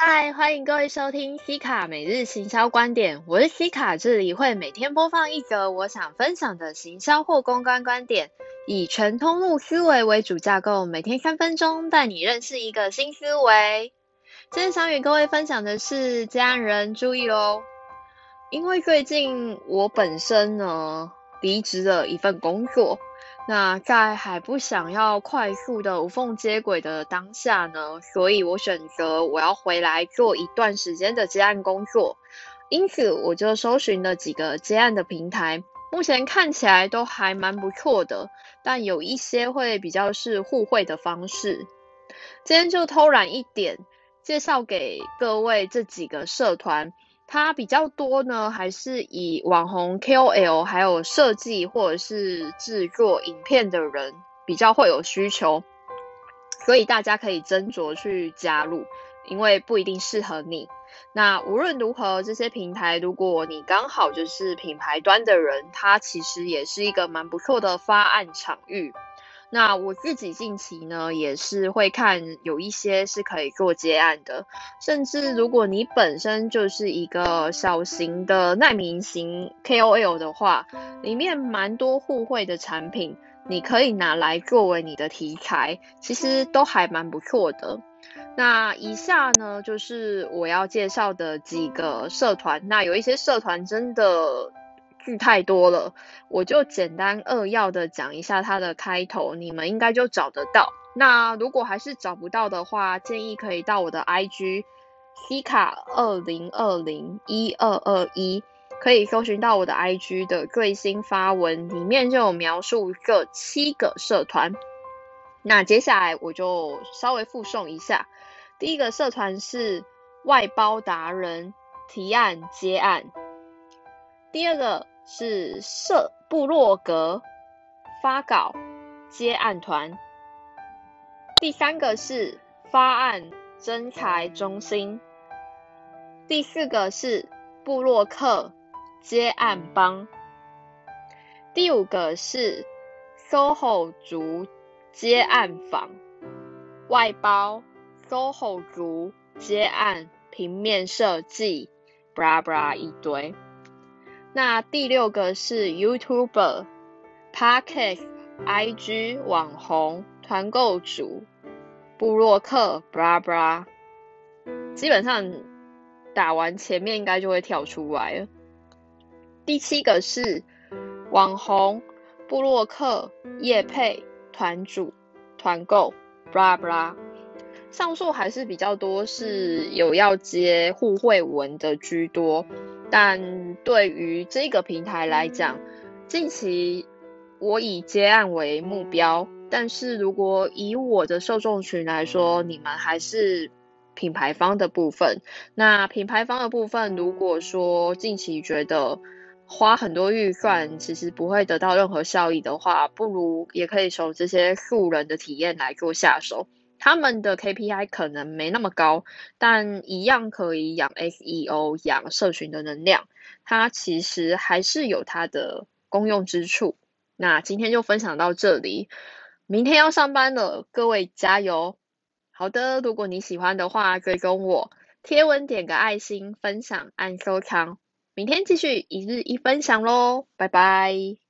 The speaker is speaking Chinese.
嗨，欢迎各位收听西卡每日行销观点，我是西卡，这里会每天播放一则我想分享的行销或公关观点，以全通路思维为主架构，每天三分钟带你认识一个新思维。今天想与各位分享的是，家人注意哦，因为最近我本身呢离职了一份工作。那在还不想要快速的无缝接轨的当下呢，所以我选择我要回来做一段时间的接案工作，因此我就搜寻了几个接案的平台，目前看起来都还蛮不错的，但有一些会比较是互惠的方式。今天就偷懒一点，介绍给各位这几个社团。它比较多呢，还是以网红 KOL 还有设计或者是制作影片的人比较会有需求，所以大家可以斟酌去加入，因为不一定适合你。那无论如何，这些平台如果你刚好就是品牌端的人，它其实也是一个蛮不错的发案场域。那我自己近期呢，也是会看有一些是可以做接案的，甚至如果你本身就是一个小型的耐民型 KOL 的话，里面蛮多互惠的产品，你可以拿来作为你的题材，其实都还蛮不错的。那以下呢，就是我要介绍的几个社团，那有一些社团真的。剧太多了，我就简单扼要的讲一下它的开头，你们应该就找得到。那如果还是找不到的话，建议可以到我的 IG C 卡二零二零一二二一，可以搜寻到我的 IG 的最新发文，里面就有描述这七个社团。那接下来我就稍微附送一下，第一个社团是外包达人提案接案，第二个。是社部落格发稿接案团，第三个是发案征才中心，第四个是部落客接案帮，第五个是 SOHO 族接案坊外包 SOHO 族接案平面设计，bra bra 一堆。那第六个是 YouTuber、Podcast、IG 网红、团购主、布洛克，bra bra，基本上打完前面应该就会跳出来了。第七个是网红、布洛克、叶配、团主、团购，bra bra。上述还是比较多是有要接互惠文的居多。但对于这个平台来讲，近期我以接案为目标。但是如果以我的受众群来说，你们还是品牌方的部分。那品牌方的部分，如果说近期觉得花很多预算，其实不会得到任何效益的话，不如也可以从这些素人的体验来做下手。他们的 KPI 可能没那么高，但一样可以养 SEO、养社群的能量。它其实还是有它的功用之处。那今天就分享到这里，明天要上班了，各位加油！好的，如果你喜欢的话，追踪我，贴文点个爱心，分享按收藏，明天继续一日一分享喽，拜拜。